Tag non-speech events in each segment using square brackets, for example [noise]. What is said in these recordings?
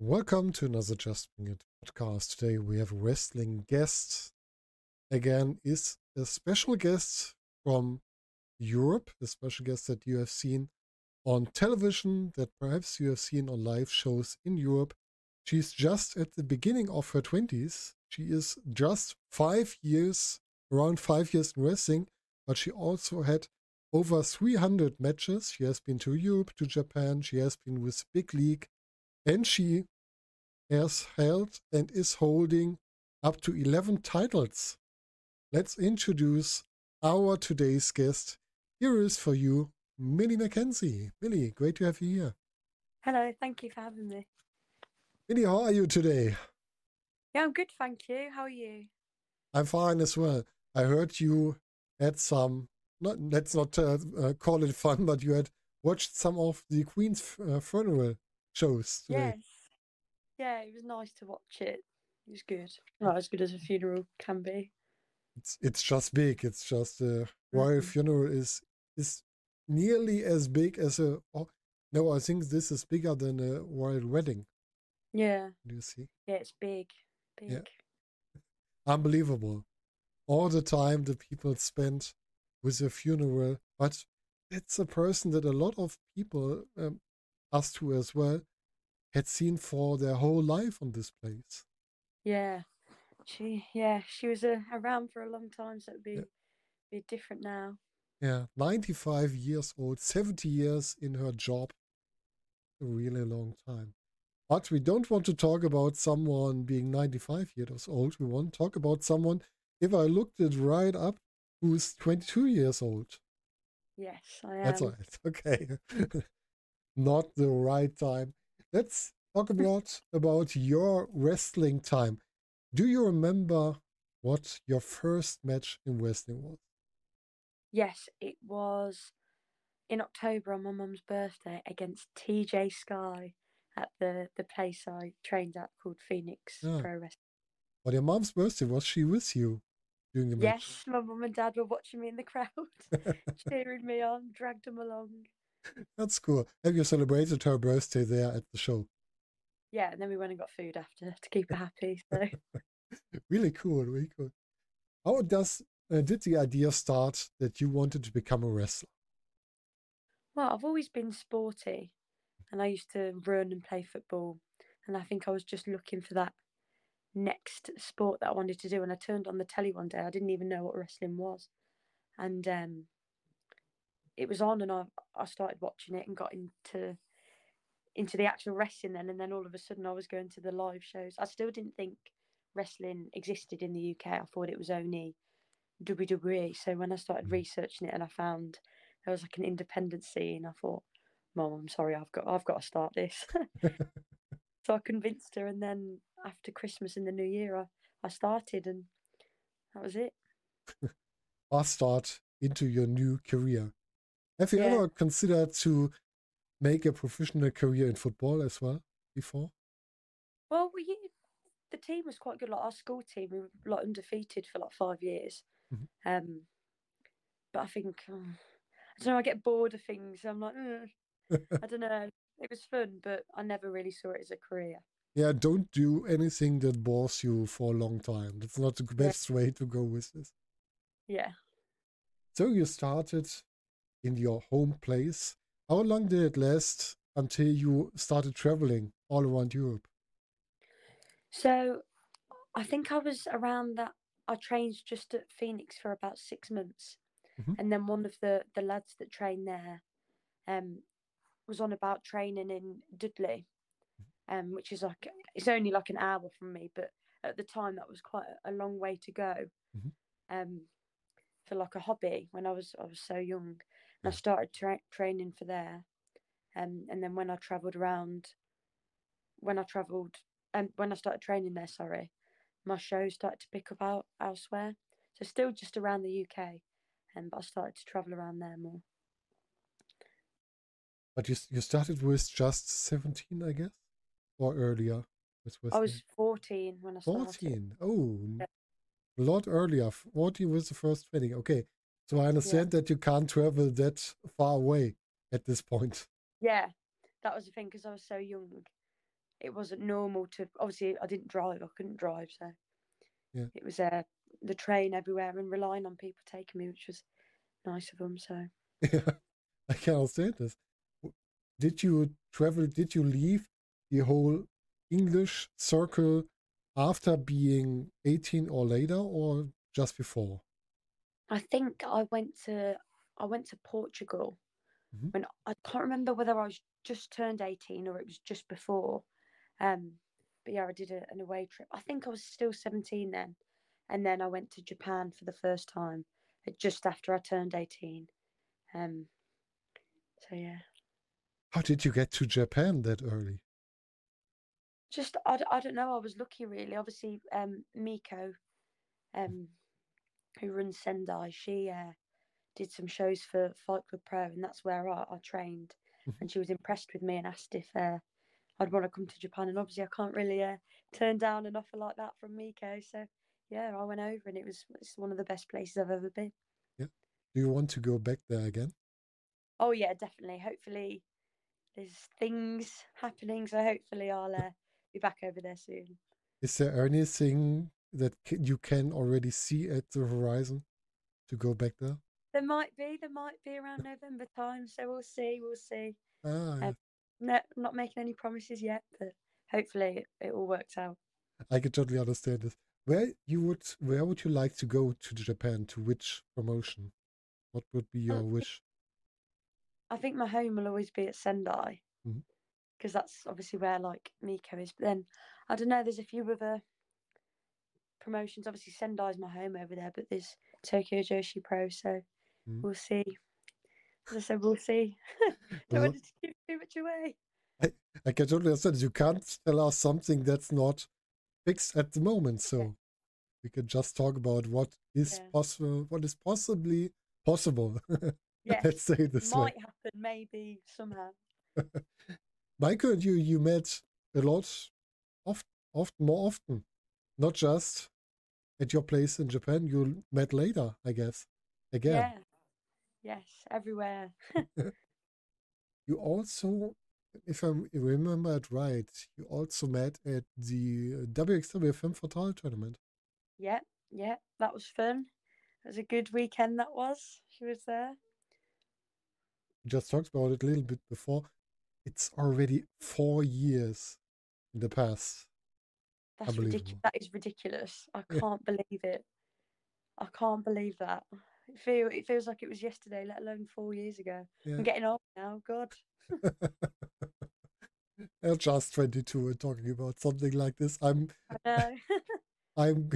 Welcome to another Just Bring It podcast. Today we have a wrestling guest. Again, is a special guest from Europe, a special guest that you have seen on television, that perhaps you have seen on live shows in Europe. She's just at the beginning of her 20s. She is just five years, around five years in wrestling, but she also had over 300 matches. She has been to Europe, to Japan, she has been with Big League, and she has held and is holding up to 11 titles. Let's introduce our today's guest. Here is for you, Millie McKenzie. Millie, great to have you here. Hello, thank you for having me. Millie, how are you today? Yeah, I'm good, thank you. How are you? I'm fine as well. I heard you had some, not let's not uh, uh, call it fun, but you had watched some of the Queen's uh, funeral shows. Yes. Yeah, it was nice to watch it. It was good. Not as good as a funeral can be. It's it's just big. It's just a royal Mhm. funeral is is nearly as big as a. Oh, no, I think this is bigger than a royal wedding. Yeah, Do you see? yeah, it's big. Big. Yeah. Unbelievable. All the time the people spend with a funeral, but it's a person that a lot of people, um, us two as well, had seen for their whole life on this place. Yeah. She yeah, she was uh, around for a long time, so it'd be Yeah. be different now. Yeah, 95 years old, 70 years in her job. A really long time. But we don't want to talk about someone being 95 years old. We want to talk about someone, if I looked it right up, who's 22 years old. Yes, I am. That's right. [laughs] Okay. [laughs] Not the right time. Let's talk about about your wrestling time. Do you remember what your first match in wrestling was? Yes, it was in October on my mum's birthday against TJ Sky at the the place I trained at called Phoenix Ah. Pro Wrestling. On your mom's birthday, was she with you during the match? Yes, my mum and dad were watching me in the crowd, [laughs] cheering me on, dragged them along. That's cool. Have you celebrated her birthday there at the show? Yeah, and then we went and got food after [laughs] to keep her happy. So [laughs] Really cool, really cool. How does uh, did the idea start that you wanted to become a wrestler? well, I've always been sporty, and I used to run and play football, and I think I was just looking for that next sport that I wanted to do. And I turned on the telly one day. I didn't even know what wrestling was, and um, it was on, and I I started watching it and got into into the actual wrestling then, and then all of a sudden I was going to the live shows. I still didn't think wrestling existed in the UK. I thought it was only WWE. So when I started Mm. researching it and I found there was like an independent scene, I thought, Mom, I'm sorry, I've got I've got to start this. [laughs] so I convinced her, and then after Christmas and the New Year, I, I started, and that was it. [laughs] Fast start into your new career. Have you Yeah. ever considered to make a professional career in football as well before? Well, we the team was quite good. Like our school team, we were like undefeated for like five years. Mhm. Um, but I think uh, I don't know. I get bored of things. I'm like, "Ugh." I [laughs] don't know. It was fun, but I never really saw it as a career. Yeah, don't do anything that bores you for a long time. That's not the best way to go with this. Yeah. So you started in your home place. How long did it last until you started traveling all around Europe? So I think I was around that. I trained just at Phoenix for about six months, Mhm. and then one of the the lads that trained there, um, was on about training in Dudley, um, which is like it's only like an hour from me, but at the time that was quite a, long way to go, Mhm. um, for like a hobby when I was I was so young, I started tra- training for there, um, and then when I travelled around, when I travelled and when I started training there, sorry, my shows started to pick up out elsewhere. So still just around the UK, um, but I started to travel around there more. But you you started with just 17, I guess, or earlier with I was? 14 when I started. 14. Oh, Yeah. a lot earlier. 14 was the first training. Okay. So I understand that you can't travel that far away at this point. Yeah, that was the thing because I was so young. It wasn't normal to. Obviously, I didn't drive. I couldn't drive, so Yeah. it was uh, the train everywhere and relying on people taking me, which was nice of them. So Yeah, [laughs] I can understand this. Did you travel? Did you leave the whole English circle after being 18 or later, or just before? I think I went to I went to Portugal Mhm. when I can't remember whether I was just turned 18 or it was just before. Um, but yeah, I did a, an away trip. I think I was still 17 then, and then I went to Japan for the first time uh, just after I turned 18. Um, so yeah, How did you get to Japan that early? just I, I don't know. I was lucky really. Obviously, um, Meiko, um, who runs Sendai, she uh, did some shows for Fight Club Pro, and that's where I, I trained. Mhm. And she was impressed with me and asked if uh, I'd want to come to Japan. And obviously, I can't really uh, turn down an offer like that from Meiko. So yeah, I went over, and it was it's one of the best places I've ever been. Yeah. Do you want to go back there again? Oh yeah, definitely. Hopefully, there's things happening, so hopefully I'll uh, be back over there soon. Is there anything that you can already see at the horizon to go back there? There might be, there might be around November time, so we'll see, we'll see. Ah, Um, No, not making any promises yet, but hopefully it, it all works out. I can totally understand this. Where you would, where would you like to go to Japan? To which promotion? What would be your wish? I think my home will always be at Sendai because that's obviously where like Meiko is. But then I don't know. There's a few other promotions. Obviously, Sendai's my home over there, but there's Tokyo Joshi Pro, so Mhm. we'll see. As I said, we'll see. [laughs] don't want to give too much away. I can totally understand. You can't tell us something that's not fixed at the moment. So we can just talk about what is Yeah. possible, what is possibly possible. [laughs] Yes, Let's say this way. might happen, maybe somehow. [laughs] Meiko, you you met a lot, oft, often more often, not just at your place in Japan. You met later, I guess. Again, Yeah. Yes, everywhere. [laughs] [laughs] you also, if I remember it right, you also met at the WXW Femme Fatale tournament. Yeah, yeah, that was fun. It was a good weekend. That was. She was there. Just talked about it a little bit before. It's already four years in the past. That's ridiculous. That is ridiculous. I can't believe it. I can't believe that. It feel it feels like it was yesterday, let alone four years ago. Yeah. I'm getting old now. God. [laughs] I'm just 22 and talking about something like this. I'm I know. [laughs] [laughs] I'm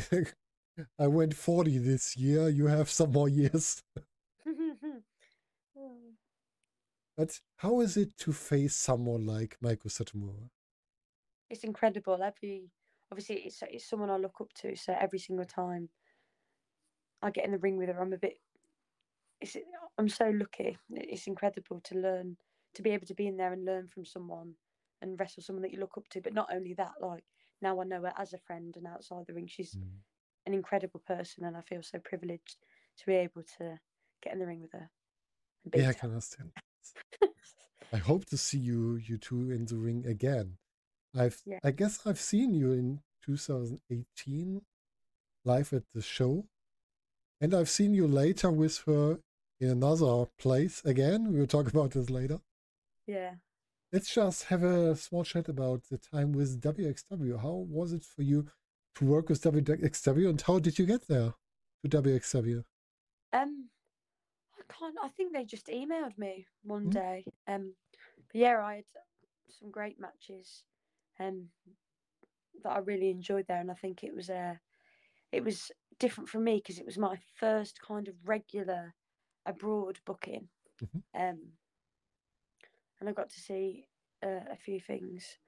I went 40 this year. You have some more years. Oh, But how is it to face someone like Meiko Satomura? it's incredible. Every obviously it's it's someone I look up to. So every single time I get in the ring with her, I'm a bit. It's I'm so lucky. It's incredible to learn to be able to be in there and learn from someone and wrestle someone that you look up to. But not only that, like now I know her as a friend and outside the ring, she's hmm. an incredible person, and I feel so privileged to be able to get in the ring with her. Yeah, I can understand. I hope to see you you two in the ring again. I've Yeah. I guess I've seen you in 2018 live at the show. And I've seen you later with her in another place again. We'll talk [laughs] about this later. yeah. Let's just have a small chat about the time with WXW. How was it for you to work with WXW and how did you get there to WXW? Um, I can't. I think they just emailed me one Mm. day. Um, yeah, I had some great matches, um, that I really enjoyed there, and I think it was uh, it was different for me because it was my first kind of regular abroad booking. Mhm. Um, and I got to see uh, a few things,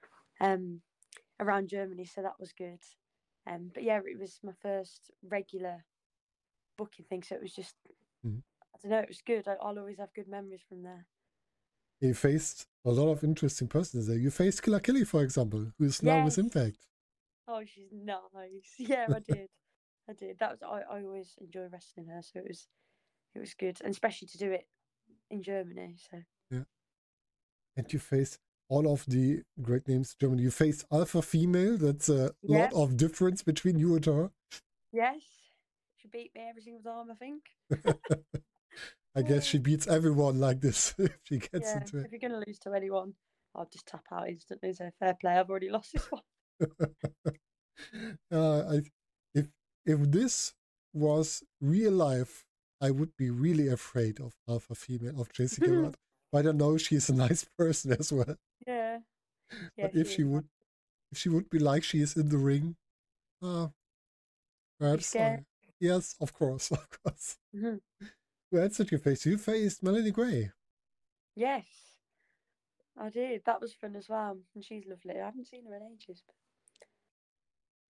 um, around Germany, so that was good. Um, but yeah, it was my first regular booking thing, so it was just Mhm. I don't know, it was good. I, I'll always have good memories from there. You faced a lot of interesting persons there. You faced Killer Kelly, for example, who is now with Impact. Oh, she's nice. [laughs] Yeah, I [laughs] did. I did. That was I, I always enjoy wrestling her, so it was it was good, and especially to do it in Germany. So yeah, And you face all of the great names Germany. You face Alpha Female. That's a Yeah. lot of difference between you and her. Yes. She beat me every single time, I think. [laughs] I guess she beats everyone like this [laughs] if she gets yeah. into it. If you're going to lose to anyone, I'll just tap out instantly. So fair play. I've already lost this one. [laughs] uh, I, if if this was real life, I would be really afraid of Alpha Female of Jessica [laughs] Rudd. But I know she's a nice person as well. Yeah. Yeah, but if she would, if she would be like she is in the ring, uh, perhaps. I- yes, of course, of course. Who else did you face? You faced Melanie Gray. Yes. I did. That was fun as well. And she's lovely. I haven't seen her in ages.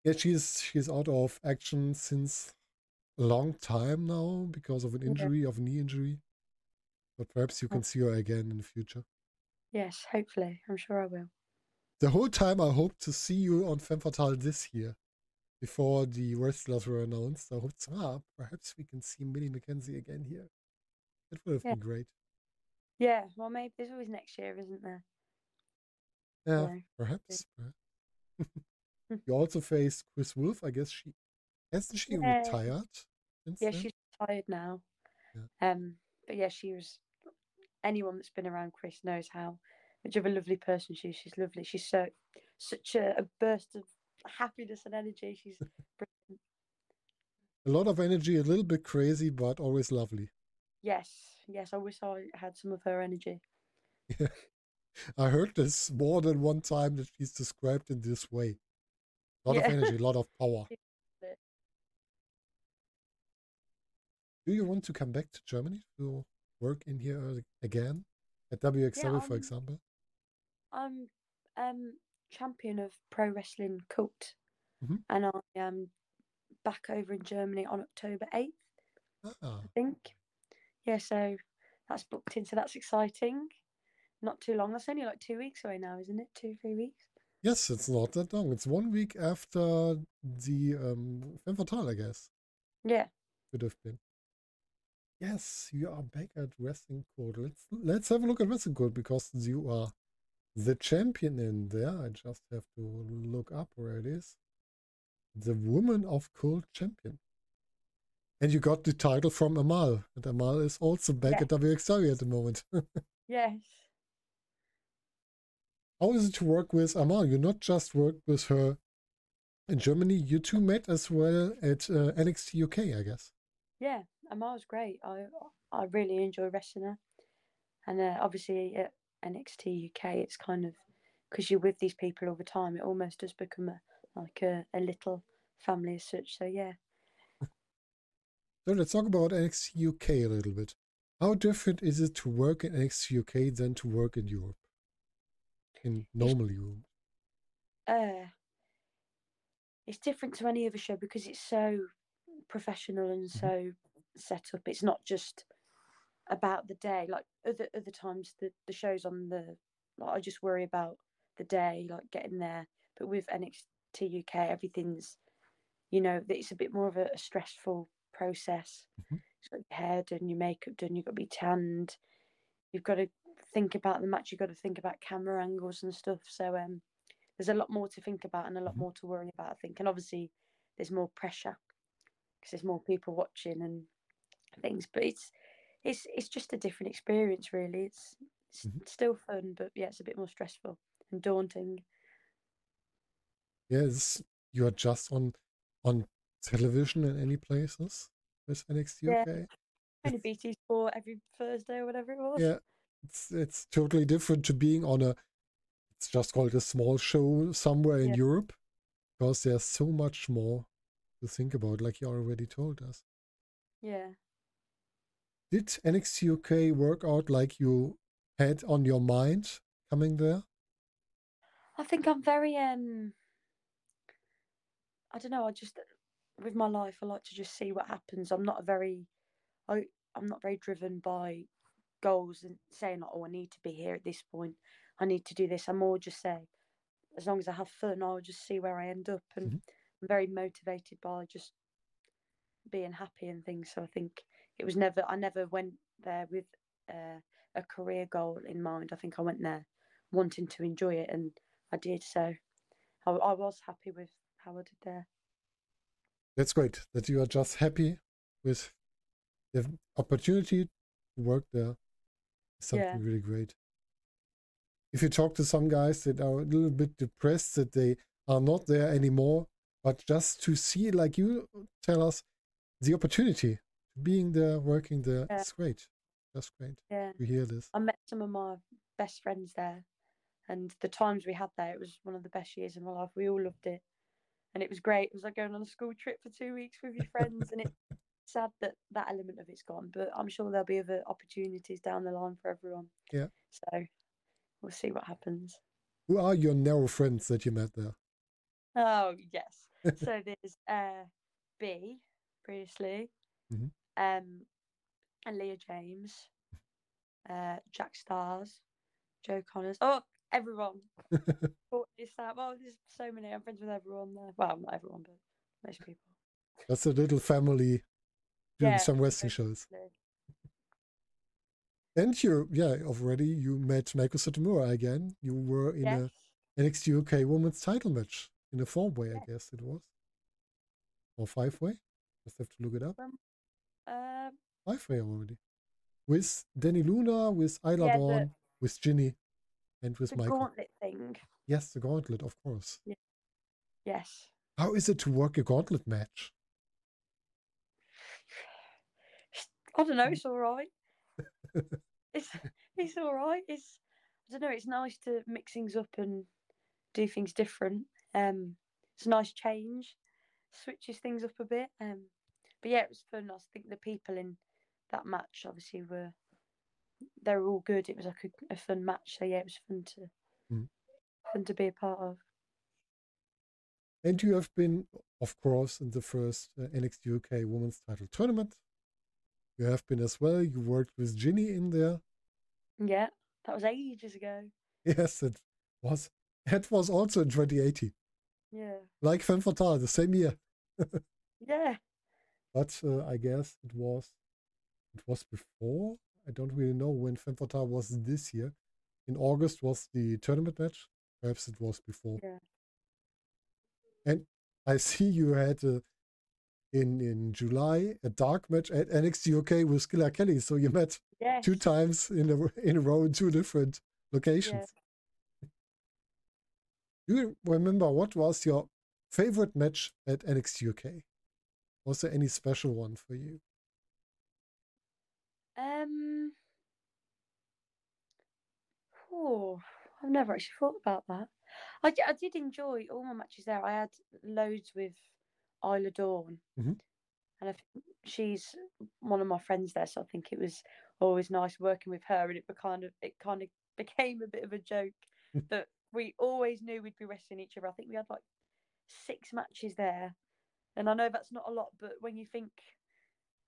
Yeah, she's she's out of action since a long time now because of an Yeah. injury, of a knee injury. But perhaps you Oh. can see her again in the future. Yes, hopefully. I'm sure I will. The whole time I hope to see you on Femme Fatale this year. Before the wrestlers were announced, I hoped, ah, perhaps we can see Millie McKenzie again here. It would have Yeah. been great. Yeah, well, maybe there's always next year, isn't there? Yeah, So, perhaps. perhaps. you also faced Chris Wolf. I guess she hasn't she Yeah. retired yeah, then? she's retired now. Um, but yeah, she was. Anyone that's been around Chris knows how much of a lovely person she is. She's lovely. She's so such a, a burst of happiness and energy. She's brilliant. A lot of energy, a little bit crazy, but always lovely. Yes, yes. I wish I had some of her energy. [laughs] I heard this more than one time that she's described in this way. A lot Yeah. of energy, a lot of power. She loves it. Do you want to come back to Germany to work in here uh, again at WXW, for um, example? I'm um champion of pro wrestling cult, Mhm. and I am back over in Germany on October eighth. Ah, I think. Yeah, so that's booked in, so that's exciting. Not too long. That's only like two weeks away now, isn't it? Two, three weeks. yes, it's not that long. It's one week after the um, Femme Fatale, I guess. Yeah. Could have been. Yes, you are back at Wrestling Code. Let's let's have a look at Wrestling Code because you are the champion in there. I just have to look up where it is. The Woman of Cold Champion. And you got the title from Amal. And Amal is also back Yeah. at WXW at the moment. [laughs] Yes. How is it to work with Amal? You not just worked with her in Germany, you two met as well at uh, NXT UK, I guess. Yeah. Amar's great. I I really enjoy wrestling her, and uh, obviously at NXT UK, it's kind of because you're with these people all the time. It almost does become a like a, a little family as such. So yeah. So let's talk about NXT UK a little bit. How different is it to work in NXT UK than to work in Europe? In normal Europe. uh it's different to any other show because it's so professional and Mhm. so set up it's not just about the day like other other times the the shows on the like i just worry about the day like getting there. But with nxt uk everything's you know it's a bit more of a, a stressful process. Mhm. it's got your hair done your makeup done you've got to be tanned. You've got to think about the match you've got to think about camera angles and stuff. So um there's a lot more to think about and a lot Mhm. more to worry about i think. And obviously there's more pressure because there's more people watching and things. But it's it's it's just a different experience really it's, it's Mhm. still fun but yeah it's a bit more stressful and daunting Yes, you are just on on television in any places with NXT Yeah. UK. only bt sport every thursday or whatever it was Yeah, it's it's totally different to being on a. It's just called a small show somewhere in Yeah. Europe, because there's so much more to think about, like you already told us. yeah Did NXT UK work out like you had on your mind coming there? i think i'm very um i don't know i just with my life i like to just see what happens i'm not a very i i'm not very driven by goals and saying like oh i need to be here at this point i need to do this i'm more just say as long as i have fun i'll just see where i end up and Mhm. i'm very motivated by just being happy and things so i think it was never i never went there with uh, a career goal in mind. I think I went there wanting to enjoy it, and I did. So I, I was happy with how I did there. That's great that you are just happy with the opportunity to work there. Something Yeah. really great. If you talk to some guys that are a little bit depressed that they are not there anymore, but just to see, like you tell us, the opportunity being there, working there, Yeah. it's great. That's great Yeah. to hear this. I met some of my best friends there, and the times we had there, it was one of the best years in my life. We all loved it, and it was great. It was like going on a school trip for two weeks with your friends, and it's sad that that element of it's gone. But I'm sure there'll be other opportunities down the line for everyone. Yeah. So we'll see what happens. Who are your narrow friends that you met there? Oh yes. [laughs] so there's uh B previously, Mhm. Um, and Leah James, uh, Jack Starz, Joe Connors. Oh, everyone. [laughs] Oh, there's so many. I'm friends with everyone there. Well, not everyone, but most people. That's a little family doing Yeah, some wrestling shows. And you, yeah, already you met Meiko Satomura again. You were in Yes. a NXT UK Women's Title match in a four way, I guess it was, or five way. Just have to look it up. Um, Five way already, with Dani Luna, with Isla Yeah, the- with Jinny, and with the Meiko. gauntlet thing. Yes, the gauntlet, of course. Yes. How is it to work a gauntlet match? I don't know. It's [laughs] all right. it's it's all right. It's I don't know. It's nice to mix things up and do things different. Um, it's a nice change. Switches things up a bit. Um, but yeah, it was fun. I think the people in that match obviously were they were all good. It was like a, a fun match. So yeah, it was fun to Mm. fun to be a part of. And you have been, of course, in the first uh, NXT UK Women's Title Tournament. You have been as well. You worked with Jinny in there. Yeah, that was ages ago. [laughs] Yes, it was. It was also in 2018, Yeah, like Femme Fatale, the same year. [laughs] yeah. But uh, I guess it was it was before. I don't really know when Femme Fatale was this year. In August was the tournament match. Perhaps it was before. Yeah. And I [laughs] see you had uh, in in July a dark match at NXT UK with Killer Kelly. So you met Yes. two times in a in a row in two different locations. Do you remember what was your favorite match at NXT UK? Was there any special one for you? Um. Oh, I've never actually thought about that. I, I did enjoy all my matches there. I had loads with Isla Dawn, Mhm. and I think she's one of my friends there, so I think it was always nice working with her. And it kind of it kind of [laughs] became a bit of a joke that we always knew we'd be wrestling each other. I think we had like six matches there, and I know that's not a lot, but when you think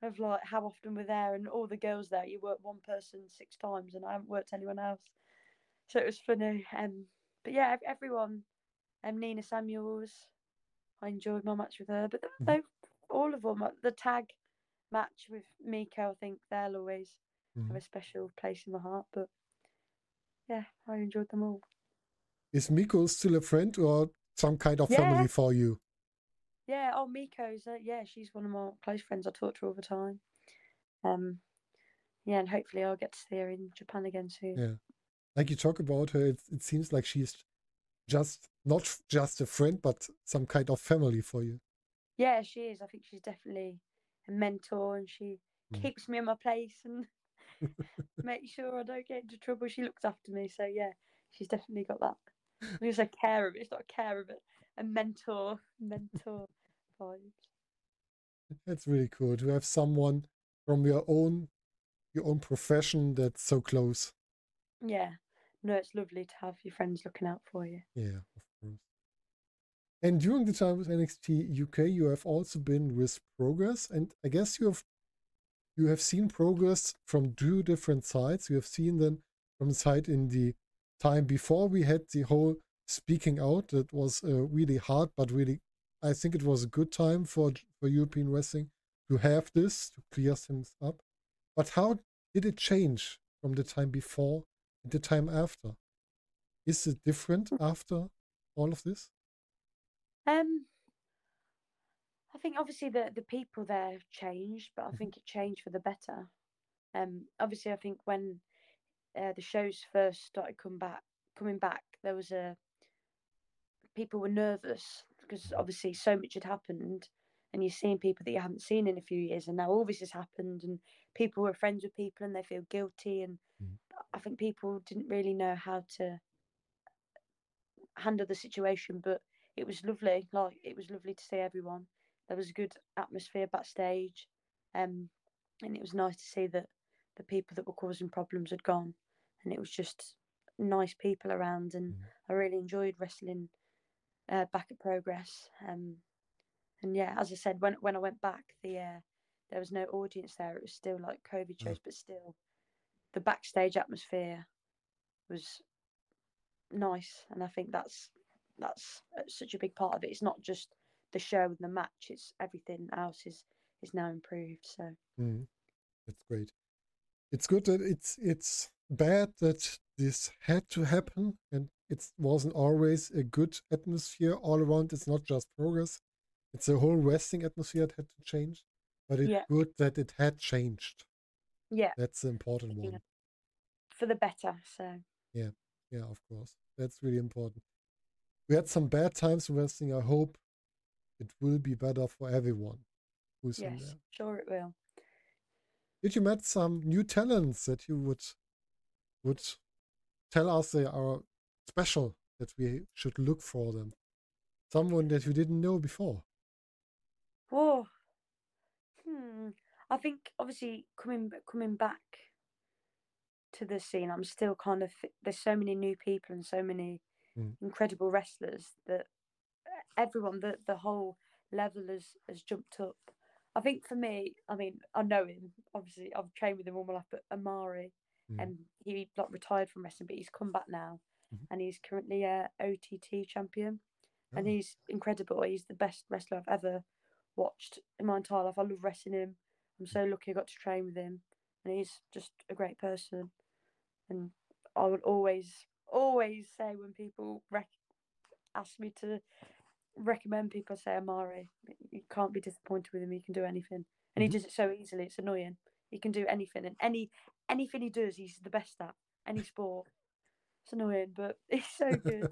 of like how often we're there and all the girls there, you work one person six times, and I haven't worked anyone else, so it was funny. Um, but yeah, everyone, um, Nina Samuels, I enjoyed my match with her, but Mhm. they, all of them, the tag match with Meiko, I think they'll always have Mhm. a special place in my heart. But yeah, I enjoyed them all. Is Meiko still a friend or some kind of Yeah. family for you? Yeah, oh Meiko's uh, yeah, she's one of my close friends. I talk to her all the time. Um, yeah, and hopefully I'll get to see her in Japan again soon. Yeah. Like you talk about her, it, it seems like she's just not just a friend, but some kind of family for you. Yeah, she is. I think she's definitely a mentor, and she Mm. keeps me in my place and [laughs] [laughs] makes sure I don't get into trouble. She looks after me, so yeah, she's definitely got that. Was a care of it. It's not a care of it, a mentor, mentor vibes. That's really cool to have someone from your own your own profession that's so close. Yeah, no, it's lovely to have your friends looking out for you. Yeah, of course. And during the time with NXT UK, you have also been with Progress, and I guess you have you have seen Progress from two different sides. You have seen them from the side in the time before we had the whole speaking out. That was uh, really hard, but really, I think it was a good time for for European wrestling to have this to clear things up. But how did it change from the time before and the time after? Is it different Hmm. after all of this? Um, I think obviously the the people there changed, but I Mhm. think it changed for the better. Um, obviously I think when uh, the shows first started come back, coming back, there was a people were nervous because obviously so much had happened, and you're seeing people that you haven't seen in a few years, and now all this has happened, and people were friends with people, and they feel guilty, and Mm. I think people didn't really know how to handle the situation, but it was lovely. Like it was lovely to see everyone. There was a good atmosphere backstage, um, and it was nice to see that the people that were causing problems had gone, and it was just nice people around, and Mm. I really enjoyed wrestling uh, back at Progress. Um, and yeah, as I said, when when I went back, the uh, there was no audience there. It was still like COVID Mm. shows, but still, the backstage atmosphere was nice, and I think that's that's uh, such a big part of it. It's not just the show and the match; it's everything else is is now improved. So Mm. That's great. It's good that it's it's bad that this had to happen and it wasn't always a good atmosphere all around. It's not just progress. It's a whole wrestling atmosphere that had to change. But it's Yeah. good that it had changed. yeah, That's the important Yeah. one. for the better. So Yeah, yeah, of course. That's really important. We had some bad times in wrestling. I hope it will be better for everyone who's in yes, there. sure it will. Did you met some new talents that you would would tell us they are special that we should look for them? Someone that you didn't know before. Whoa. Hmm. I think obviously coming coming back to the scene, I'm still kind of there's so many new people and so many Mm. incredible wrestlers that everyone the the whole level has has jumped up. I think for me, I mean, I know him. Obviously, I've trained with him all my life, but Amari, Mm. and he like retired from wrestling, but he's come back now, Mhm. and he's currently a OTT champion and Oh, he's incredible. He's the best wrestler I've ever watched in my entire life. I love wrestling him. I'm so lucky I got to train with him, and he's just a great person. And I would always, always say when people rec- ask me to recommend people, say Amari. You can't be disappointed with him. He can do anything, and he Mhm. does it so easily. It's annoying. He can do anything, and any anything he does, he's the best at any sport. It's annoying, but [laughs] he's so good.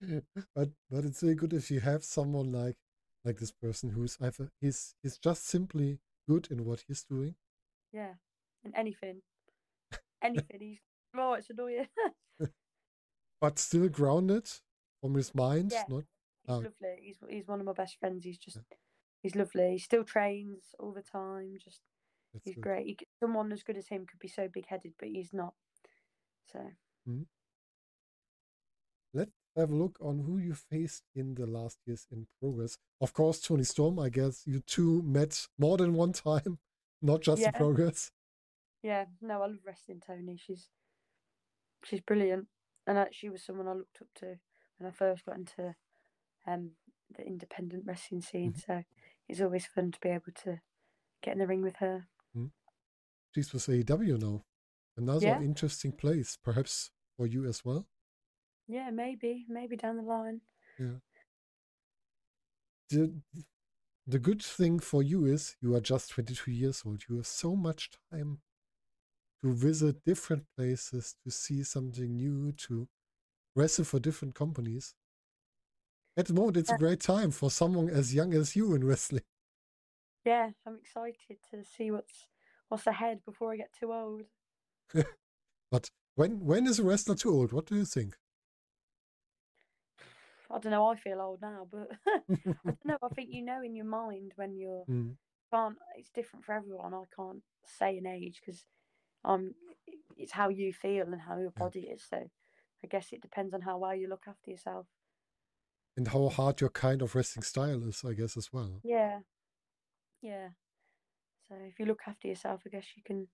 [laughs] but but it's really good if you have someone like like this person who's either he's he's just simply good in what he's doing. Yeah, in anything, anything. He's oh, it's annoying. [laughs] but still grounded from his mind, Yeah. not he's Oh. lovely. He's he's one of my best friends. He's just he's lovely. He still trains all the time. Just that's he's good. great. He, someone as good as him could be so big headed, but he's not. So Let's have a look on who you faced in the last years in progress. Of course, Toni Storm, I guess you two met more than one time, [laughs] not just in progress. yeah, no, I love wrestling Tony. She's she's brilliant, and uh, she was someone I looked up to when I first got into um the independent wrestling scene. Mhm. So it's always fun to be able to get in the ring with her. She's with AEW now. Another Yeah. interesting place, perhaps for you as well. Yeah, maybe, maybe down the line. The, the good thing for you is you are just 22 years old. You have so much time to visit different places, to see something new, to wrestle for different companies. At the moment, it's a great time for someone as young as you in wrestling. Yeah, I'm excited to see what's what's ahead before I get too old. [laughs] But when when is a wrestler too old? What do you think? I don't know. I feel old now, but [laughs] I don't know. I think you know in your mind when you're [laughs] Mm, can't. It's different for everyone. I can't say an age because um, it's how you feel and how your Yeah. body is. So I guess it depends on how well you look after yourself. and how hard your kind of wrestling style is, I guess, as well. Yeah, yeah. So if you look after yourself, I guess you can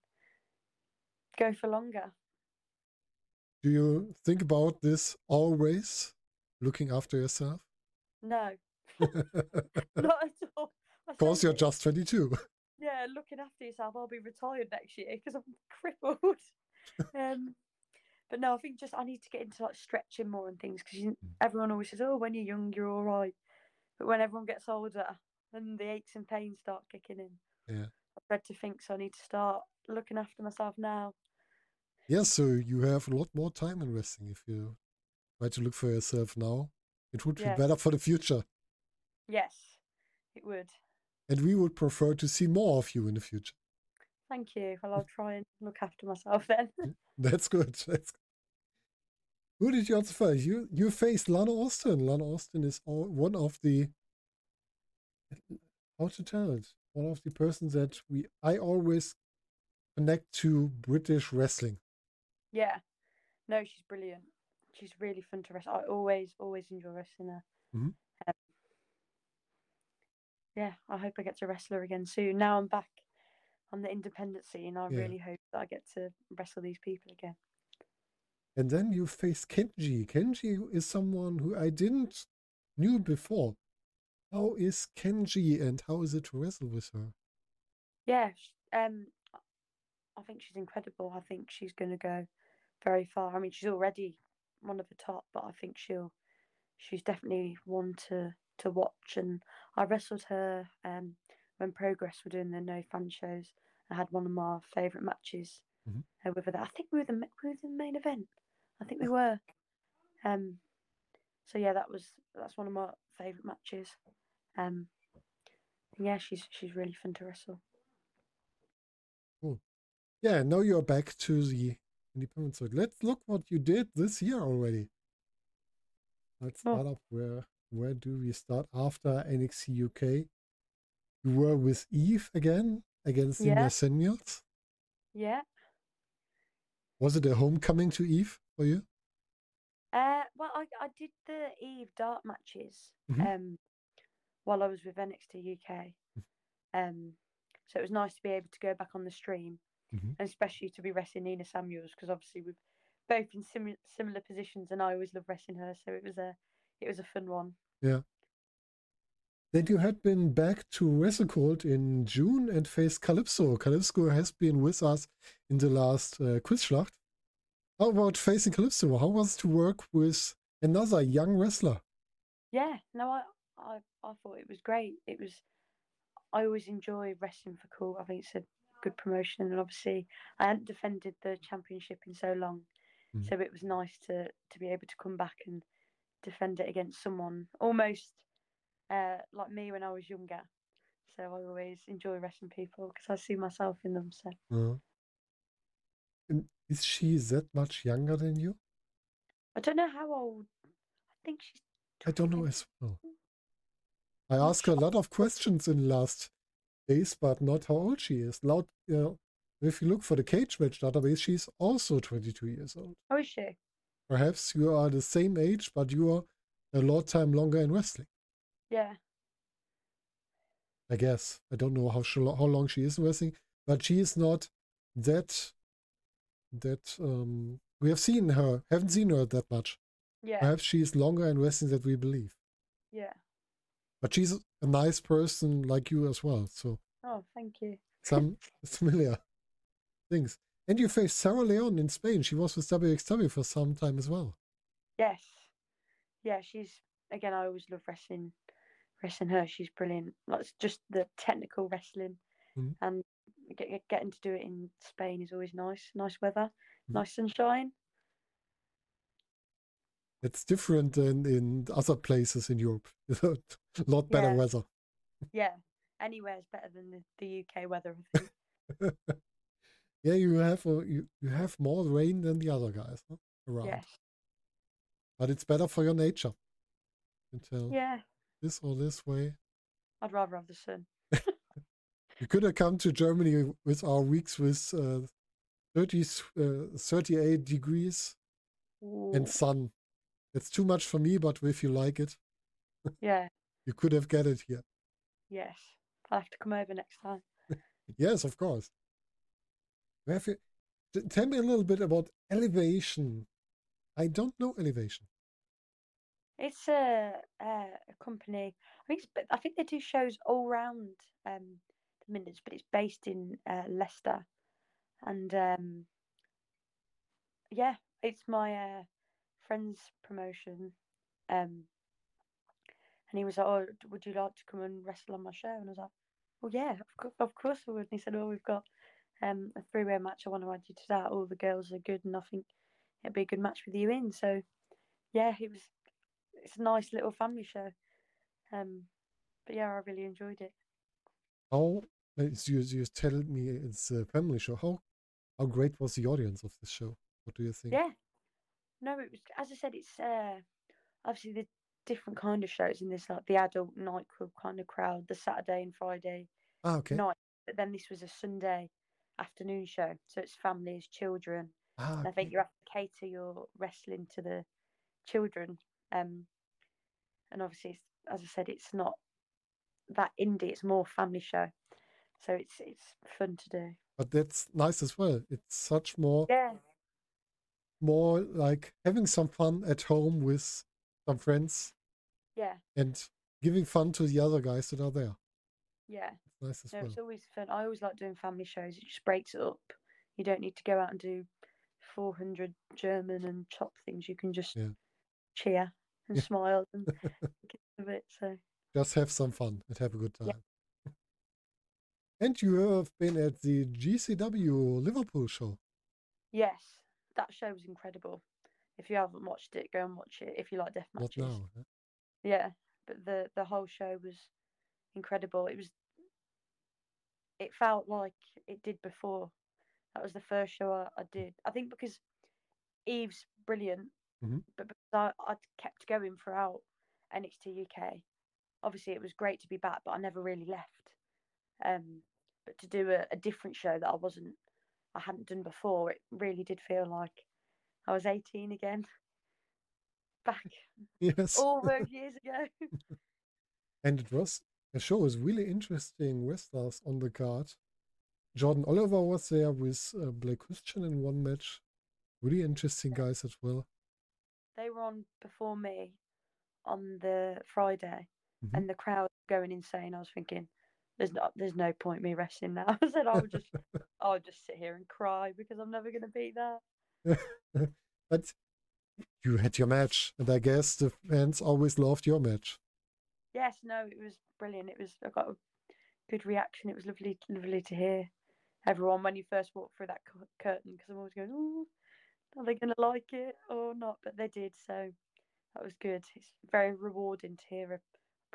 go for longer. Do you think about this always, looking after yourself? No, of [laughs] not at all. I course, you're just 22. Yeah, looking after yourself. I'll be retired next year because I'm crippled. [laughs] um, but no, I think just I need to get into like stretching more and things because Mm. everyone always says, "Oh, when you're young, you're all right," but when everyone gets older and the aches and pains start kicking in, Yeah. I dread to think so. I need to start looking after myself now. Yeah, so you have a lot more time in wrestling if you try to look for yourself now. It would be better for the future. Yes, it would. And we would prefer to see more of you in the future. Thank you. Well, [laughs] I'll try and look after myself then. That's good. [laughs] That's good. Who did you also face? You you faced Lana Austin. Lana Austin is all, one of the how to tell it. One of the persons that we I always connect to British wrestling. Yeah. No, she's brilliant. She's really fun to wrestle. I always, always enjoy wrestling her. Mhm. Um, yeah, I hope I get to wrestle her again soon. Now I'm back on the independent scene. I Yeah. really hope that I get to wrestle these people again. And then you face Kanji. Kanji is someone who I didn't knew before. How is Kanji and how is it to wrestle with her? Yeah, um, I think she's incredible. I think she's going to go very far. I mean, she's already one of the top, but I think she'll, she's definitely one to to watch. And I wrestled her um when Progress were doing their no fan shows. I had one of my favourite matches Mhm. uh, with her. I think we were the we were the main event. I think we were. Um, so yeah, that was that's one of my favourite matches. Um, yeah, she's she's really fun to wrestle. Yeah, now you're back to the independent circuit. Let's look what you did this year already. Let's Oh. start up where where do we start after NXT UK? You were with Eve again against the Yeah. Mercenaries. Yeah. Was it a homecoming to Eve for you? Uh, well, I I did the Eve dart matches Mhm. um while I was with NXT UK. Um, so it was nice to be able to go back on the stream, Mhm. and especially to be wrestling Nina Samuels because obviously we've both in similar similar positions, and I always love wrestling her. So it was a it was a fun one. Yeah. Then you had been back to WrestleCold in June and faced Calypso. Calypso has been with us in the last uh, Quizschlacht. How about facing Calypso? How was it to work with another young wrestler? Yeah, no, I I I thought it was great. It was. I always enjoy wrestling for cool. I think it's a good promotion, and obviously I hadn't defended the championship in so long, Mm. so it was nice to to be able to come back and defend it against someone almost uh, like me when I was younger. So I always enjoy wrestling people because I see myself in them. So Uh, and is she that much younger than you? I don't know how old. I think she's. I don't know as well. I asked her a lot of questions in the last days, but not how old she is. Loud, you know, if you look for the Cagematch database, she's also 22 years old. Oh, is she? Perhaps you are the same age, but you are a lot time longer in wrestling. Yeah. I guess I don't know how she, how long she is in wrestling, but she is not that that um we have seen her, haven't seen her that much. Yeah. Perhaps she is longer in wrestling than we believe. Yeah. But she's a nice person like you as well. So Oh, thank you. some [laughs] familiar things. And you faced Sarah Leon in Spain. She was with WXW for some time as well. Yes. Yeah, she's again. I always love wrestling, wrestling her. She's brilliant. That's just the technical wrestling, Mhm. and get, get- getting to do it in Spain is always nice. Nice weather, Mhm. nice sunshine. It's different than in other places in Europe. [laughs] a lot better Yeah. weather. Yeah, anywhere is better than the, the UK weather. I think. [laughs] Yeah, you have you, you have more rain than the other guys huh, around. yes. But it's better for your nature. You tell Yeah, this or this way. I'd rather have the sun. [laughs] You could have come to Germany with our weeks with uh, 30, uh, 38 degrees Ooh, and sun. It's too much for me, but if you like it, yeah. [laughs] you could have get it here. Yes. I'll have to come over next time. [laughs] Yes, of course. Where you, tell me a little bit about elevation. I don't know elevation. It's a, a company. I think I think they do shows all round um, the Midlands, but it's based in uh, Leicester, and um, yeah, it's my uh, friend's promotion. Um, and he was like, "Oh, would you like to come and wrestle on my show?" And I was like, "Well, yeah, of, course, of course I would." And he said, "Oh, we've got um, a three-way match. I want to add you to that. All the girls are good, and I think it'd be a good match with you in." So, yeah, it was. It's a nice little family show. Um, but yeah, I really enjoyed it. How as you you tell me it's a family show. How how great was the audience of this show? What do you think? Yeah. No, it was as I said. It's uh, obviously the different kind of shows in this, like the adult nightclub kind of crowd, the Saturday and Friday Ah, okay. night. But then this was a Sunday afternoon show, so it's families, children. Ah, And I think you have to cater your wrestling to the children. Um, and obviously, it's, as I said, it's not that indie; it's more family show. So it's it's fun to do. but that's nice as well. It's such more Yeah, more like having some fun at home with some friends yeah, and giving fun to the other guys that are there. yeah. It's nice as No, well. it's always fun. I always like doing family shows. It just breaks it up. You don't need to go out and do 400 German and chop things. You can just Yeah. cheer and Yeah. smile and [laughs] get of it. So Just have some fun and have a good Yeah. time. And you have been at the GCW Liverpool show. yes, that show was incredible. If you haven't watched it, go and watch it. If you like death matches, now. huh? yeah. But the the whole show was incredible. It was. It felt like it did before. That was the first show I, I did. I think because Eve's brilliant, Mhm. but because I, I'd kept going throughout NXT UK. Obviously, it was great to be back, but I never really left. Um, but to do a, a different show that I wasn't, I hadn't done before, it really did feel like I was 18 again. [laughs] Back Yes. all [laughs] those years ago. And it was a show with really interesting wrestlers on the card. Jordan Oliver was there with uh, Blake Christian in one match. Really interesting guys as well. they were on before me on the Friday, Mhm. and the crowd going insane. I was thinking, "There's not, there's no point me wrestling now." [laughs] I said, "I would just, I would just sit here and cry because I'm never going to beat that." [laughs] but you had your match, and I guess the fans always loved your match. Yes, no, it was brilliant. It was I got a good reaction. It was lovely, lovely to hear everyone when you first walked through that cu- curtain because I'm always going, "Oh, are they going to like it or not?" But they did, so that was good. It's very rewarding to hear a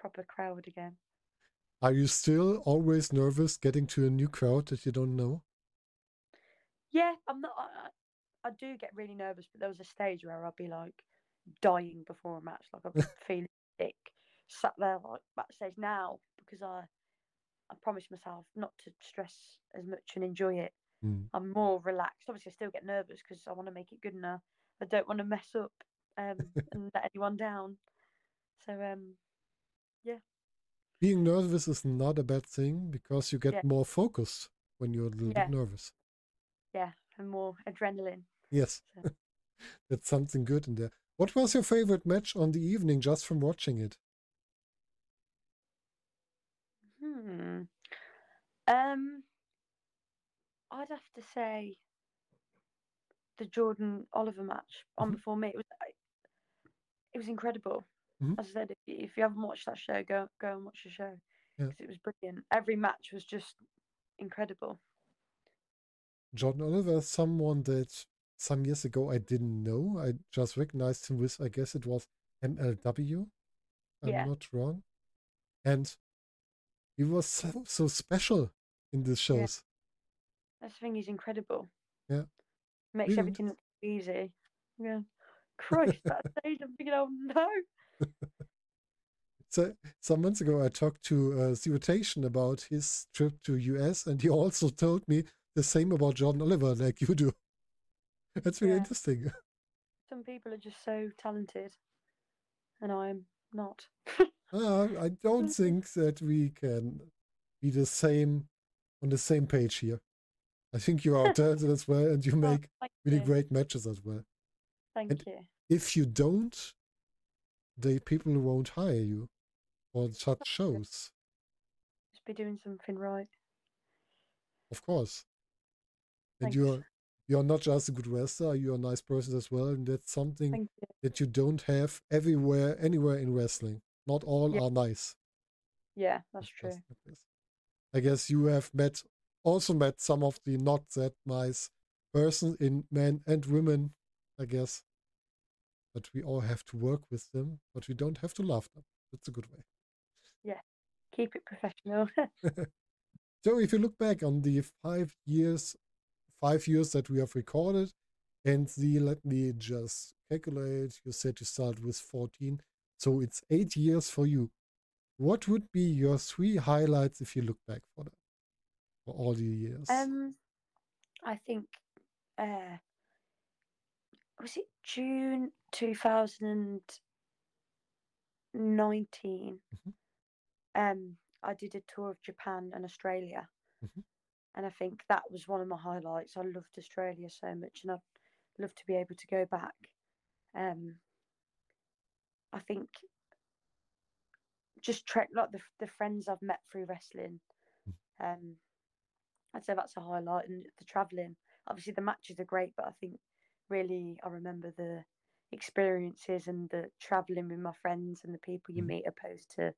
proper crowd again. Are you still always nervous getting to a new crowd that you don't know? Yeah, I'm not. I, I do get really nervous, but there was a stage where I'd be like dying before a match, like I'm [laughs] feeling sick, sat there like backstage now because I I promised myself not to stress as much and enjoy it. Hmm. I'm more relaxed. Obviously, I still get nervous because I want to make it good enough. I don't want to mess up um, [laughs] and let anyone down. So um, Being nervous is not a bad thing because you get Yeah. more focused when you're a little Yeah. bit nervous. yeah, and more adrenaline. Yes, So- [laughs] that's something good in there. What was your favorite match on the evening just from watching it? Hmm. Um, I'd have to say the Jordan Oliver match on Mhm. before me. It was it was incredible. Mhm. As I said, if, you- if you haven't watched that show, go go and watch the show Yeah. because it was brilliant. Every match was just incredible. Jordan Oliver someone that some years ago I didn't know. I just recognized him with, I guess it was MLW. I'm Yeah. not wrong. And he was so, so special in the shows. That's the thing. He's incredible. Yeah. Makes Really everything easy. Yeah. [laughs] Christ, that stage. I'm thinking, oh no. So some months ago, I talked to uh, about his trip to US, and he also told me the same about Jordan Oliver, like you do. That's really Yeah. interesting. Some people are just so talented, and I'm not. Uh, I don't [laughs] think that we can be the same on the same page here. I think you are [laughs] talented as well, and you Oh, make thank really you. great matches as well. Thank and- you. If you don't, the people won't hire you for such shows, Just be doing something right. of course. And Thanks. you're you're not just a good wrestler, you're a nice person as well, and that's something you. that you don't have everywhere, anywhere in wrestling. Not all Yeah. are nice. Yeah, that's true. just like this. I guess you have met, also met some of the not that nice persons in men and women, I guess. But we all have to work with them, but we don't have to love them. That's a good way. Yeah, keep it professional. [laughs] So if you look back on the five years, five years that we have recorded, and the let me just calculate. You said you started with fourteen, so it's eight years for you. What would be your three highlights if you look back for that for all the years? um, I think, uh, was it June two thousand nineteen? Mhm. Um, I did a tour of Japan and Australia, Mhm. and I think that was one of my highlights. I loved Australia so much, and I'd love to be able to go back. Um, I think just tre- like the the friends I've met through wrestling. Um, I'd say that's a highlight, and the traveling. Obviously, the matches are great, but I think really I remember the experiences and the traveling with my friends and the people you Mhm. meet, opposed to,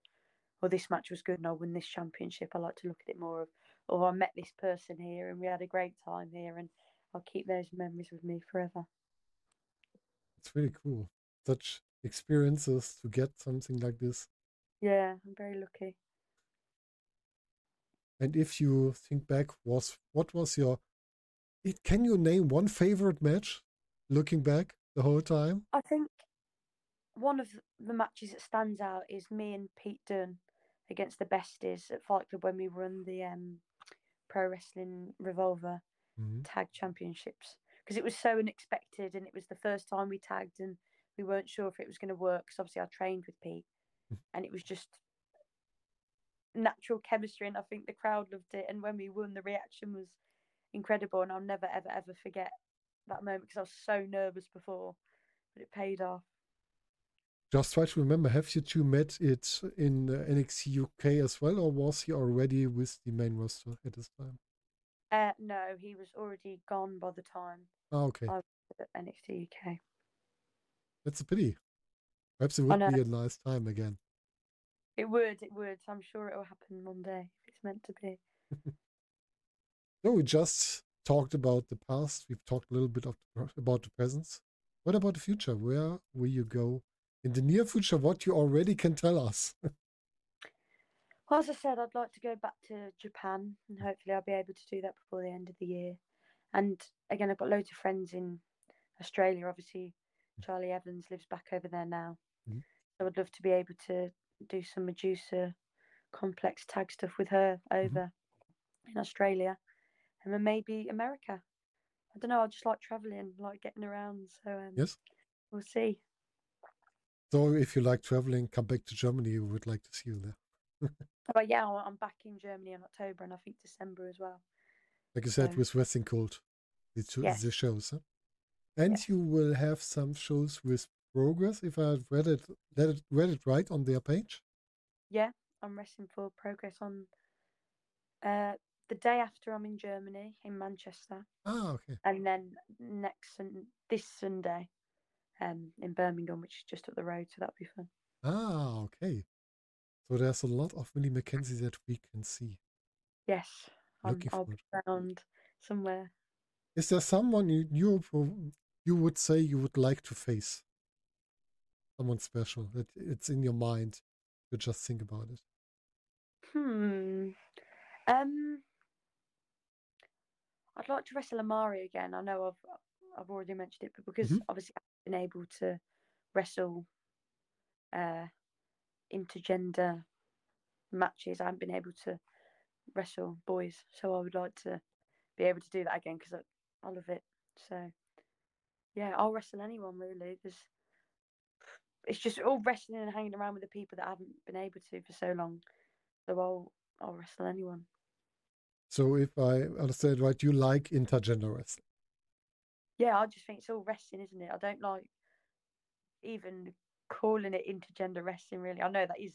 well, this match was good and I won this championship. I like to look at it more of, oh, I met this person here and we had a great time here, and I'll keep those memories with me forever. it's really cool. Such experiences to get something like this. Yeah, I'm very lucky. And if you think back, was what was your? It, can you name one favorite match? Looking back the whole time. I think one of the matches that stands out is me and Pete Dunne against the Besties at Fight Club when we won the um, Pro Wrestling Revolver Mhm. Tag Championships because it was so unexpected and it was the first time we tagged and we weren't sure if it was going to work because obviously I trained with Pete Mhm. and it was just natural chemistry and I think the crowd loved it and when we won the reaction was incredible and I'll never ever ever forget that moment because I was so nervous before but it paid off. Just try to remember, have you two met it in uh, NXT UK as well, or was he already with the main roster at this time? Uh, no, he was already gone by the time Ah, okay. I- at NXT UK. That's a pity. Perhaps it would be a nice time again. It would, it would. I'm sure it will happen one day if it's meant to be. [laughs] So we just talked about the past. We've talked a little bit of about the present. What about the future? Where will you go in the near future? What you already can tell us? [laughs] Well, as I said, I'd like to go back to Japan and hopefully I'll be able to do that before the end of the year. And again, I've got loads of friends in Australia. Obviously, Charli Evans lives back over there now. Mhm. So I'd love to be able to do some Medusa complex tag stuff with her over in Australia and then maybe America. I don't know. I just like traveling, like getting around. So um, yes. we'll see. So if you like traveling, come back to Germany. We would like to see you there. [laughs] But yeah, I- I'm back in Germany in October and I think December as well. Like you said, So- with Wrestling Cult, the, two, Yes. the shows. Huh? And Yes. you will have some shows with Progress, if I read it, read it, read it right on their page. Yeah, I'm wrestling for progress on uh, the day after I'm in Germany in Manchester, Ah, okay. and then next sun- this Sunday um, in Birmingham, which is just up the road, so that'll be fun. Ah, okay. So there's a lot of Millie McKenzie that we can see. Yes, I'm, Looking I'll be around somewhere. Is there someone you you, pro- you would say you would like to face? Someone special that it's in your mind. You just think about it. Hmm. Um. I'd like to wrestle Amari again. I know I've I've already mentioned it, but because Mhm. obviously I've been able to wrestle uh intergender matches, I haven't been able to wrestle boys. So I would like to be able to do that again because I, I love it. So yeah, I'll wrestle anyone really. There's it's just all wrestling and hanging around with the people that I haven't been able to for so long. So I'll I'll wrestle anyone. So if I understand right, you like intergender wrestling. Yeah, I just think it's all wrestling, isn't it? I don't like even calling it intergender wrestling. Really, I know that is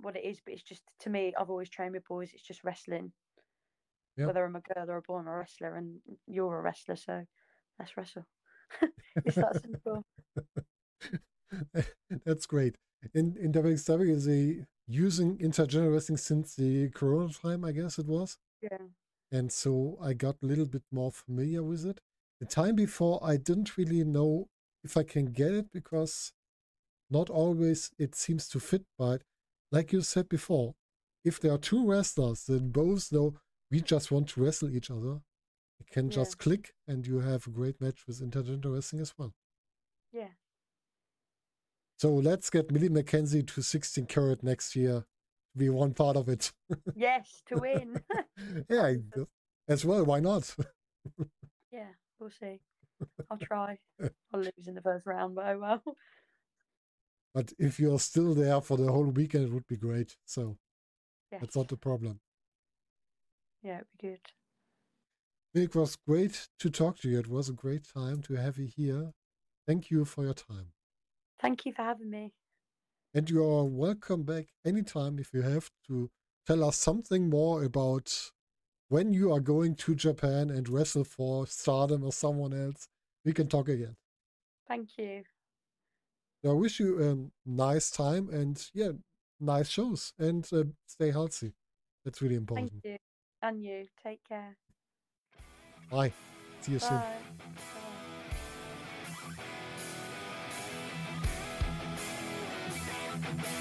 what it is, but it's just to me. I've always trained with boys. It's just wrestling. Yep. Whether I'm a girl or a boy, I'm a wrestler, and you're a wrestler, so let's wrestle. [laughs] it's that simple. [laughs] That's great. In in WXW, is they using intergender wrestling since the Corona time, I guess it was. Yeah. And so I got a little bit more familiar with it. The time before, I didn't really know if I can get it because not always it seems to fit. But like you said before, if there are two wrestlers that both know we just want to wrestle each other, you can Yeah. just click and you have a great match with intergender wrestling as well. Yeah. So let's get Millie McKenzie to 16 carat next year be one part of it. Yes, to [laughs] win. yeah, as well. Why not? yeah, we'll see. I'll try. I'll lose in the first round, but oh well. But if you're still there for the whole weekend, it would be great. So Yes. that's not the problem. Yeah, it'd be good. It was great to talk to you. It was a great time to have you here. Thank you for your time. Thank you for having me. And you are welcome back anytime if you have to tell us something more about when you are going to Japan and wrestle for Stardom or someone else. We can talk again. Thank you. I wish you a nice time and yeah, nice shows and uh, stay healthy. That's really important. Thank you. And you. Take care. Bye. See you soon. Bye. Bye. Thank you.